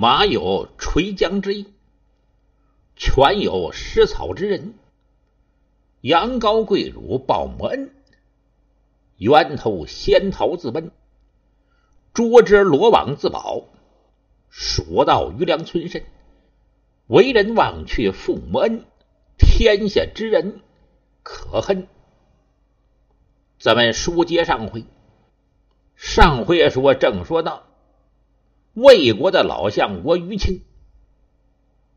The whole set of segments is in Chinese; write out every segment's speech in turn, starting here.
马有垂缰之意，犬有食草之人。羊羔跪乳报母恩，源头仙桃自奔，捉之罗网自保。说到余粮村身，为人忘却父母恩，天下之人可恨。咱们书接上回，上回说正说到魏国的老相国于清，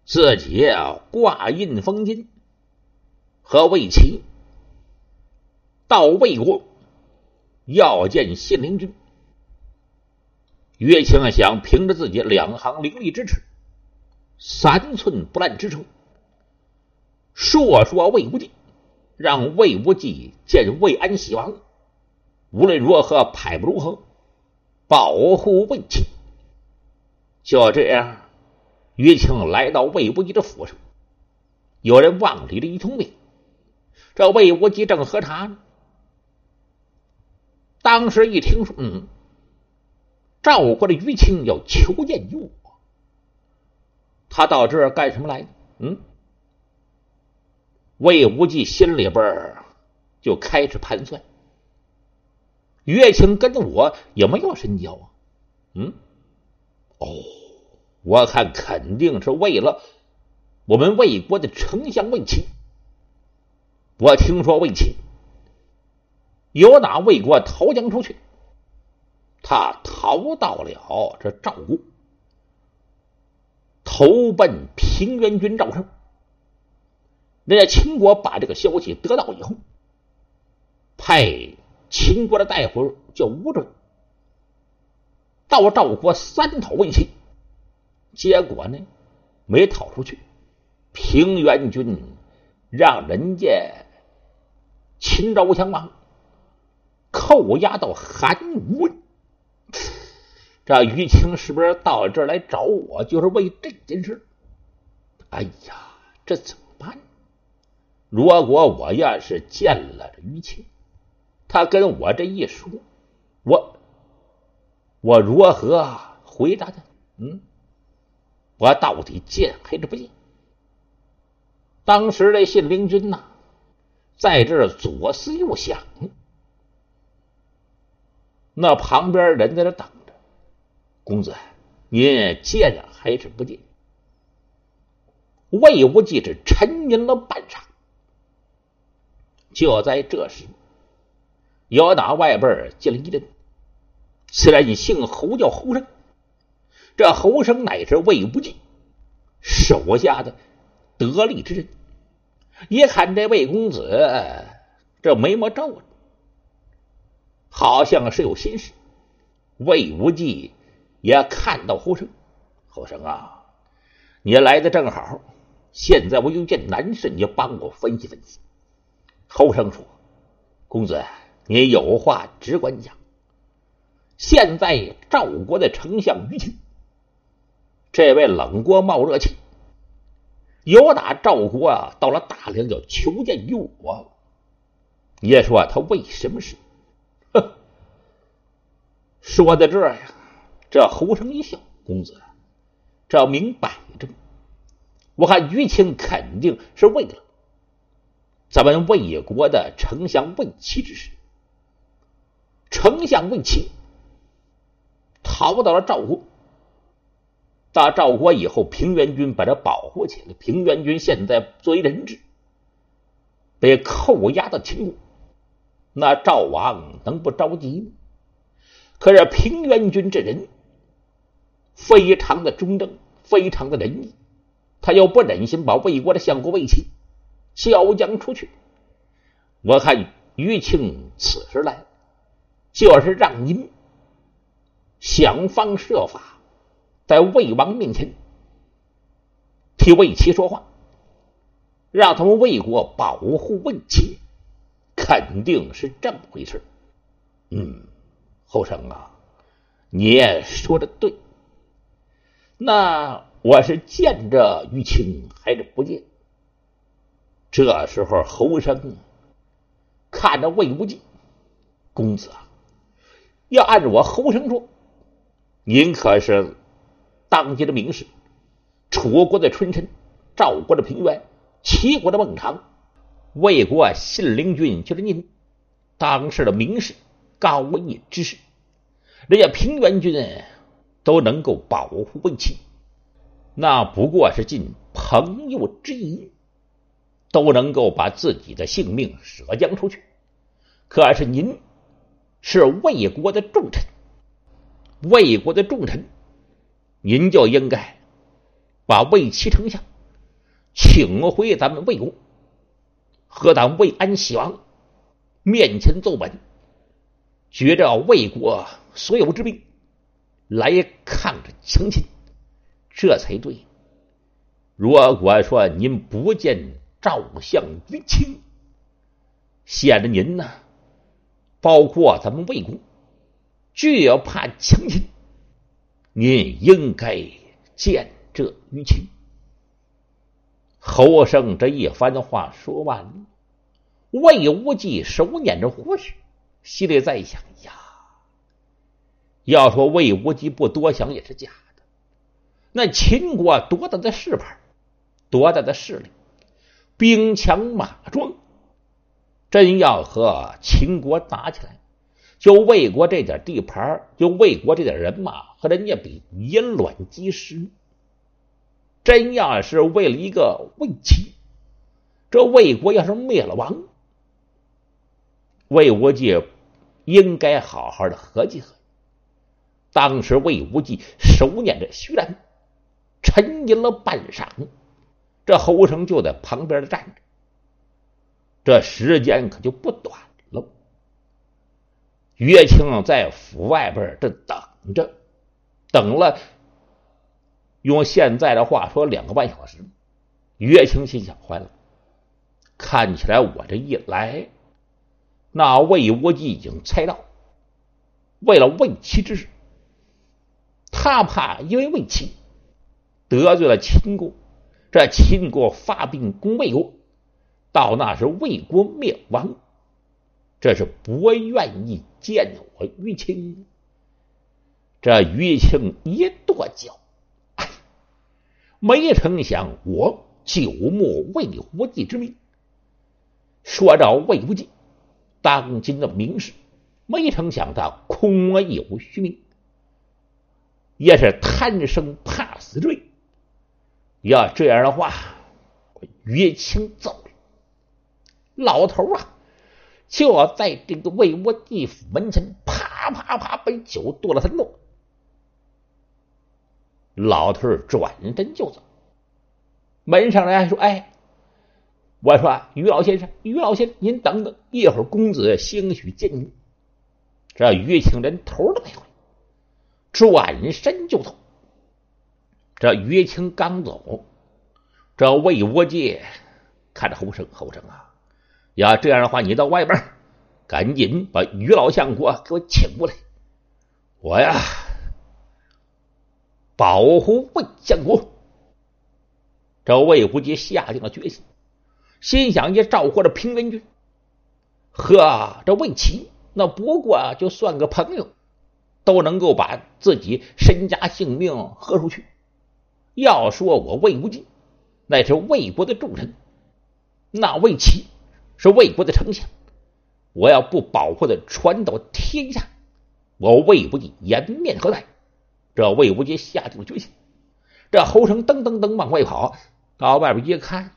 自己啊挂印封金，和魏齐到魏国要见信陵君。岳清想凭着自己两行伶俐之齿、三寸不烂之舌，说说魏无忌，让魏无忌见魏安喜王，无论如何派不如何，保护魏齐。就这样，岳清来到魏无忌的府上，有人望里了一通电。这魏无忌正喝茶呢，当时一听说，嗯。赵国的于清要求见于我，他到这儿干什么来？嗯，魏无忌心里边就开始盘算：岳清跟我也没有深交啊。嗯，哦，我看肯定是为了我们魏国的丞相魏齐。我听说魏齐有哪魏国投江出去。他逃到了这赵国，投奔平原君赵胜。人家秦国把这个消息得到以后，派秦国的大夫叫吴准到赵国三讨魏齐，结果呢没讨出去，平原君让人家秦昭襄王扣押到韩武。这于青是不是到这儿来找我，就是为这件事？哎呀，这怎么办？如果我要是见了于青，他跟我这一说，我我如何回答他？嗯，我到底见还是不见？当时这信陵君呐，在这左思右想，那旁边人在那等着。公子，您见还是不见？魏无忌是沉吟了半晌。就在这时，有打外边进了一阵，虽然你姓侯，叫侯生。这侯生乃是魏无忌手下的得力之人。一看这魏公子，这眉毛皱着，好像是有心事。魏无忌。也看到侯生，侯生啊，你来的正好。现在我有件难事，你帮我分析分析。侯生说：“公子，你有话只管讲。现在赵国的丞相于清，这位冷锅冒热气，有打赵国啊到了大梁要求见于我。你说他为什么事？哼，说到这呀。”这侯生一笑：“公子，这明摆着，我看于清肯定是为了咱们魏国的丞相魏齐之事。丞相魏齐逃到了赵国，到赵国以后，平原君把他保护起来。平原君现在作为人质，被扣押到秦国，那赵王能不着急吗？可是平原君这人。”非常的忠正，非常的仁义，他又不忍心把魏国的相国魏齐交将出去。我看于庆此时来，就是让您想方设法在魏王面前替魏齐说话，让他们魏国保护魏齐，肯定是这么回事。嗯，后生啊，你也说的对。那我是见着于青还是不见？这时候侯生看着魏无忌公子啊，要按照我侯生说，您可是当今的名士，楚国的春申，赵国的平原，齐国的孟尝，魏国信陵君就是您，当时的名士，高义之士，人家平原君都能够保护魏齐，那不过是尽朋友之谊，都能够把自己的性命舍将出去。可是您是魏国的重臣，魏国的重臣。您就应该把魏齐丞相请回咱们魏国，和咱魏安喜王面前奏本，觉着魏国所有之兵来抗着强秦，这才对。如果说您不见赵相于亲，显得您呢，包括咱们魏就要怕强秦。您应该见这于情。侯生这一番话说完，魏无忌手捻着胡须，心里在想：呀，要说魏无忌不多想也是假的。那秦国多大的势派，多大的势力，兵强马壮，真要和秦国打起来。就魏国这点地盘，就魏国这点人马，和人家比以卵击石。真要是为了一个魏齐，这魏国要是灭了亡，魏无忌应该好好的合计合计。当时魏无忌手捻着须髯，沉吟了半晌，这侯生就在旁边站着，这时间可就不短。岳清在府外边这等着，等了，用现在的话说，两个半小时。岳清心想：坏了，看起来我这一来，那魏无忌已经猜到，为了魏齐之事，他怕因为魏齐得罪了秦国，这秦国发兵攻魏国，到那时魏国灭亡。这是不愿意见我于青，这于青一跺脚，没成想我久慕魏无忌之名。说着魏无忌，当今的名士，没成想他空有虚名，也是贪生怕死罪。要这样的话，于青走了，老头啊！就在这个魏国地府门前，啪啪啪，杯酒剁了三落。老头转身就走。门上人说：“哎，我说于老先生，于老先生，您等等，一会儿公子兴许见您。”这于青连头都没回，转身就走。这于青刚走，这魏窝界看着侯生，侯生啊！要这样的话，你到外边赶紧把于老相国给我请过来。我呀，保护魏相国。这魏无忌下定了决心，心想：也召唤着平原君，呵，这魏齐那不过就算个朋友，都能够把自己身家性命豁出去。要说我魏无忌，那是魏国的重臣，那魏齐。是魏国的丞相，我要不保护的传到天下，我魏无忌颜面何在？这魏无忌下定了决心。这侯成噔噔噔往外跑，到外边一看，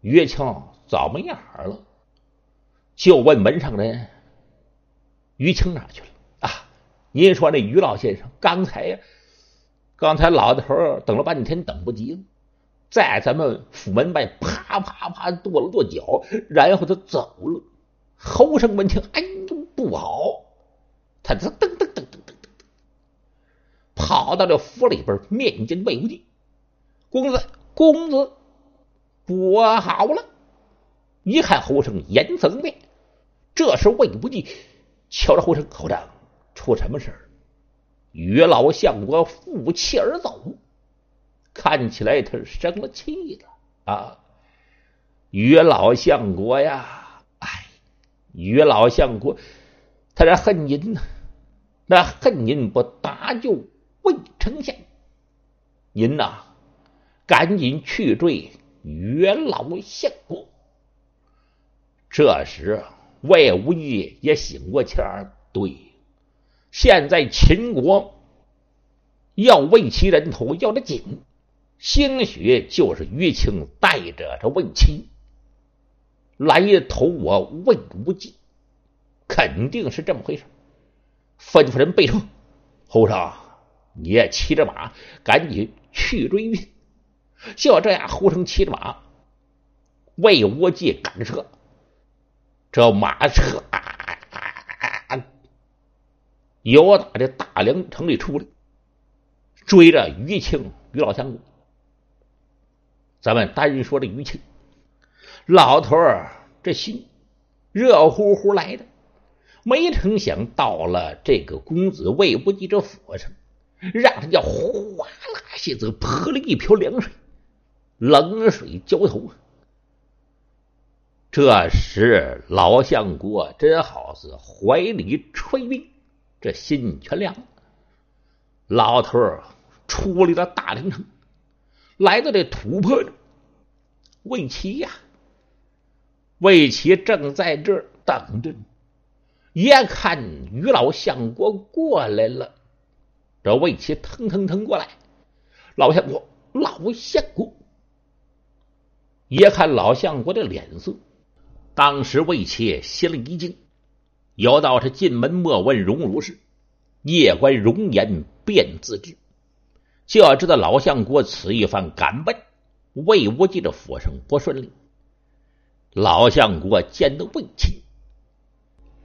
岳清早没影儿了，就问门上人：“于清哪去了？”啊，您说那于老先生刚才呀，刚才老头等了半天，等不及了。在咱们府门外啪啪啪跺了跺脚，然后他走了。侯生闻听，哎呦不好！他这噔噔噔噔噔噔噔，跑到这府里边面见魏无忌。公子，公子，不好了！一看侯生颜色更变，这时魏无忌瞧着侯生，侯长出什么事儿？岳老相国负气而走。看起来他是生了气了啊！于老相国呀，哎，于老相国，他这恨您呢，那恨您不搭救魏丞相，您呐，赶紧去追岳老相国。这时，魏无忌也醒过气儿，对，现在秦国要魏齐人头要的紧，兴许就是于青带着这魏齐来投我魏无忌，肯定是这么回事。吩咐人备车，侯生，你也骑着马，赶紧去追就这样，侯成骑着马，魏无忌赶车。这马车由打这大梁城里出来，追着于青、于老相公。咱们单说这余庆，老头儿这心热乎乎来的，没成想到了这个公子魏无忌这府上，让他叫哗啦下子泼了一瓢凉水，冷水浇头。这时，老相国真好似怀里揣冰，这心全凉了。老头儿出离了大陵城，来到这土坡，魏齐呀，魏齐正在这儿等着。眼看于老相国过来了，这魏齐腾腾腾过来，老相国，老相国，也看老相国的脸色。当时魏齐心里一惊，有道是进门莫问荣辱事，夜观容颜便自知。就要知道老相国此一番赶奔魏无忌的府上不顺利。老相国见到魏青，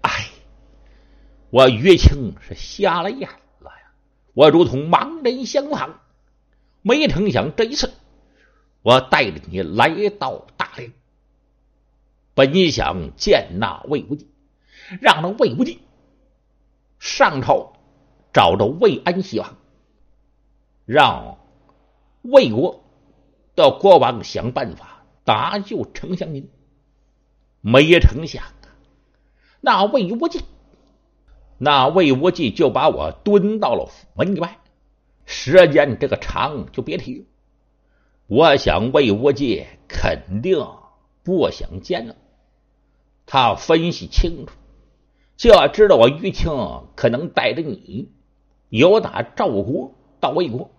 哎，我于青是瞎了眼了呀！我如同盲人相旁，没成想这一次，我带着你来到大连。本想见那魏无忌，让那魏无忌上朝找着魏安西王，让魏国的国王想办法搭救丞相您。没成想啊，那魏无忌，那魏无忌就把我蹲到了府门外，时间这个长就别提了。我想魏无忌肯定不想见了。他分析清楚，就要知道我于青可能带着你由打赵国到魏国，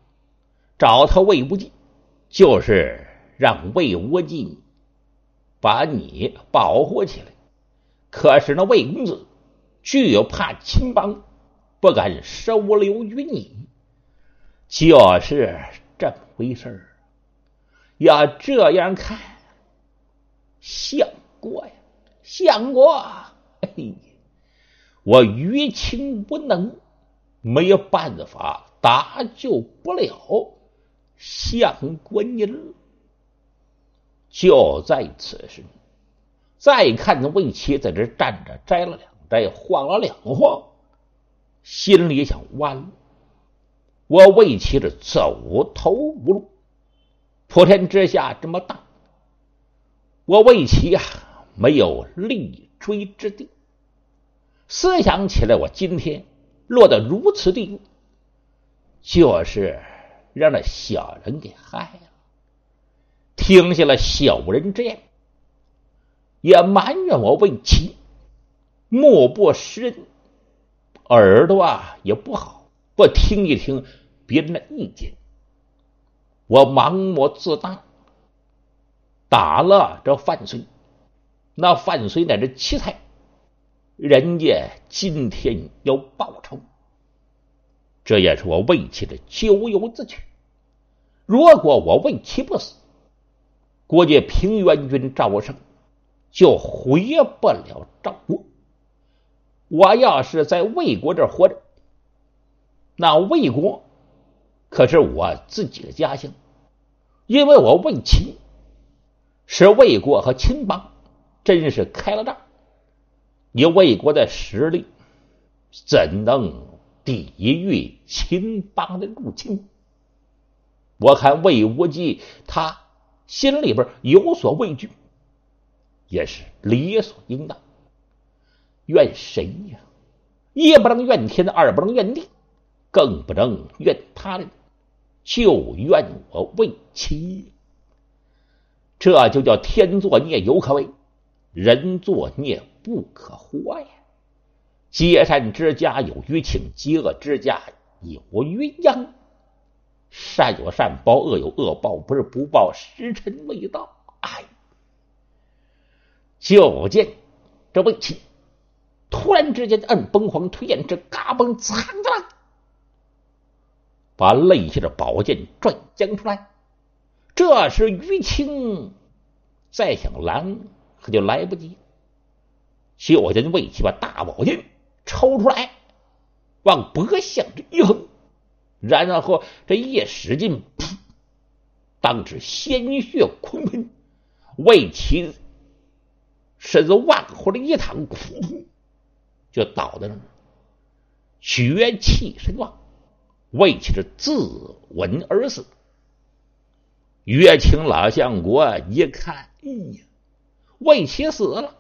找他魏无忌，就是让魏无忌把你保护起来。可是那魏公子惧怕秦邦，不敢收留于你，就是这么回事儿。要这样看，相国呀。相国，哎，我于情不能，没有办法搭救不了相国您。就在此时，再看那魏齐在这站着，摘了两摘，晃了两晃，心里想：完了，我魏齐这走投无路。普天之下这么大，我魏齐呀。没有立锥之地。思想起来，我今天落得如此地步，就是让那小人给害了。听下了小人之言，也埋怨我为妻目不识人，耳朵啊也不好，不听一听别人的意见。我盲目自大，打了这范睢。那范睢乃是奇才，人家今天要报仇，这也是我魏齐的咎由自取。如果我魏齐不死，估计平原君赵胜就回不了赵国。我要是在魏国这活着，那魏国可是我自己的家乡，因为我魏齐是魏国和秦邦。真是开了仗，以魏国的实力，怎能抵御秦邦的入侵？我看魏无忌他心里边有所畏惧，也是理所应当。怨谁呀？一不能怨天，二不能怨地，更不能怨他人。就怨我魏齐。这就叫天作孽犹可为，人作孽不可活呀！结善之家有余庆，结恶之家有余殃。善有善报，恶有恶报，不是不报，时辰未到。哎，就见这魏青突然之间按崩黄推演，这嘎嘣惨的了，把肋下的宝剑拽将出来。这时于青再想拦，可就来不及。就见魏齐把大宝剑抽出来，往脖项这一横。然后这一使劲，当时鲜血狂喷，魏齐身子往后的一躺，噗，就倒在那儿，血气身亡。魏齐是自刎而死。岳清老相国一看，哎呀，魏齐死了。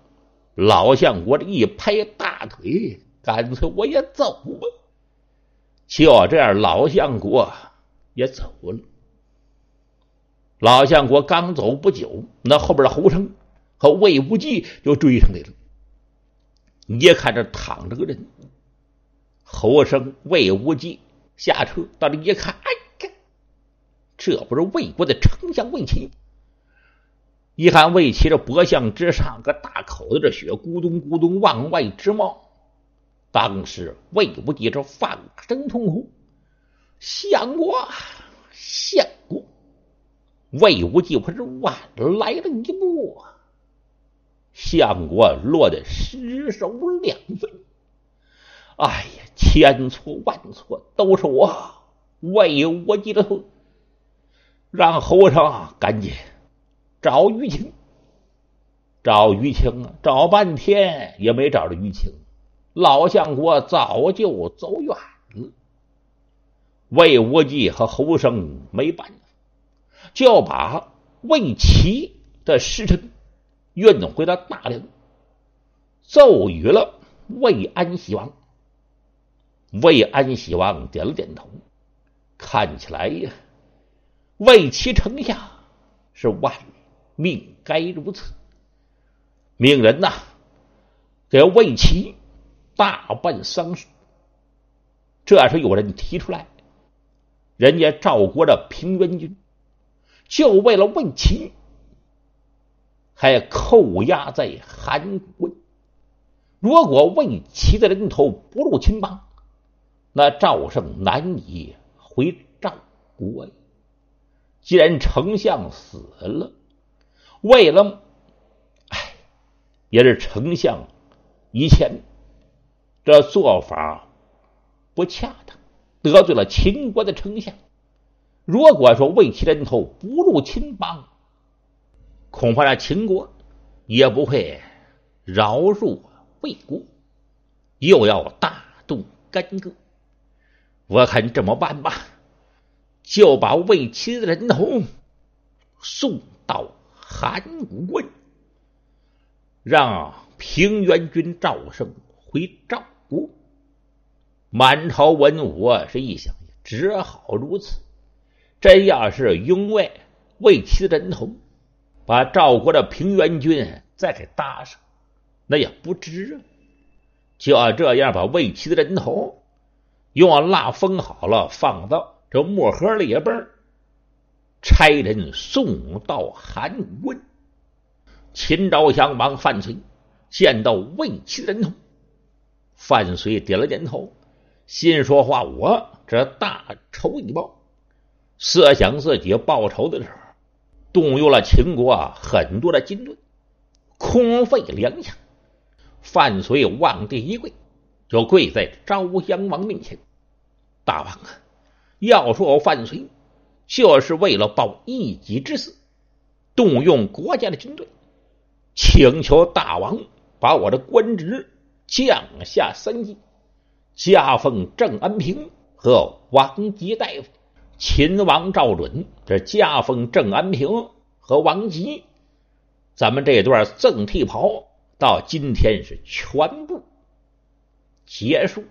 老相国这一拍大腿，干脆我也走吧。就这样，老相国也走了。老相国刚走不久，那后边的侯生和魏无忌就追上来了。一看这躺着个人，侯生、魏无忌下车，到这一看，哎呀，这不是魏国的丞相魏齐？一看魏齐这脖项之上个大口子，这血咕咚咕咚往外直冒。当时魏无忌这放声痛哭，相国，相国，魏无忌可是晚来了一步啊，相国落得失手两分。哎呀，千错万错，都是我魏无忌的错。让侯成赶紧找于青，找于青啊，找半天也没找着于青。老相国早就走远了，魏无忌和侯生没办法，就把魏齐的尸臣运回了大梁，奏与了魏安喜王。魏安喜王点了点头，看起来呀，魏齐丞相是万命该如此，命人呐，给魏齐。大办丧事，这时有人提出来，人家赵国的平原君就为了魏齐，还扣押在韩国。如果魏齐的人头不入秦邦，那赵胜难以回赵国。既然丞相死了，为了，哎，也是丞相以前。这做法不恰当，得罪了秦国的丞相。如果说魏齐人头不入秦邦，恐怕这秦国也不会饶恕魏国，又要大动干戈。我看这么办吧，就把魏齐的人头送到函谷关，让平原君赵胜回赵。国满朝文武是一想，只好如此。真要是拥卫魏齐的人头，把赵国的平原君再给搭上，那也不值啊。就要这样，把魏齐的人头用蜡封好了，放到这木盒里边，差人送到韩国。秦昭襄王范睢见到魏齐的人头。范睢点了点头，心说话：“我这大仇已报。设想自己报仇的时候，动用了秦国很多的军队，空费粮饷。”范睢往地一跪，就跪在昭襄王面前：“大王啊，要说我范睢就是为了报一己之私，动用国家的军队，请求大王把我的官职。”降下三级，加封郑安平和王吉大夫。秦王赵准这加封郑安平和王吉，咱们这段赠替袍到今天是全部结束。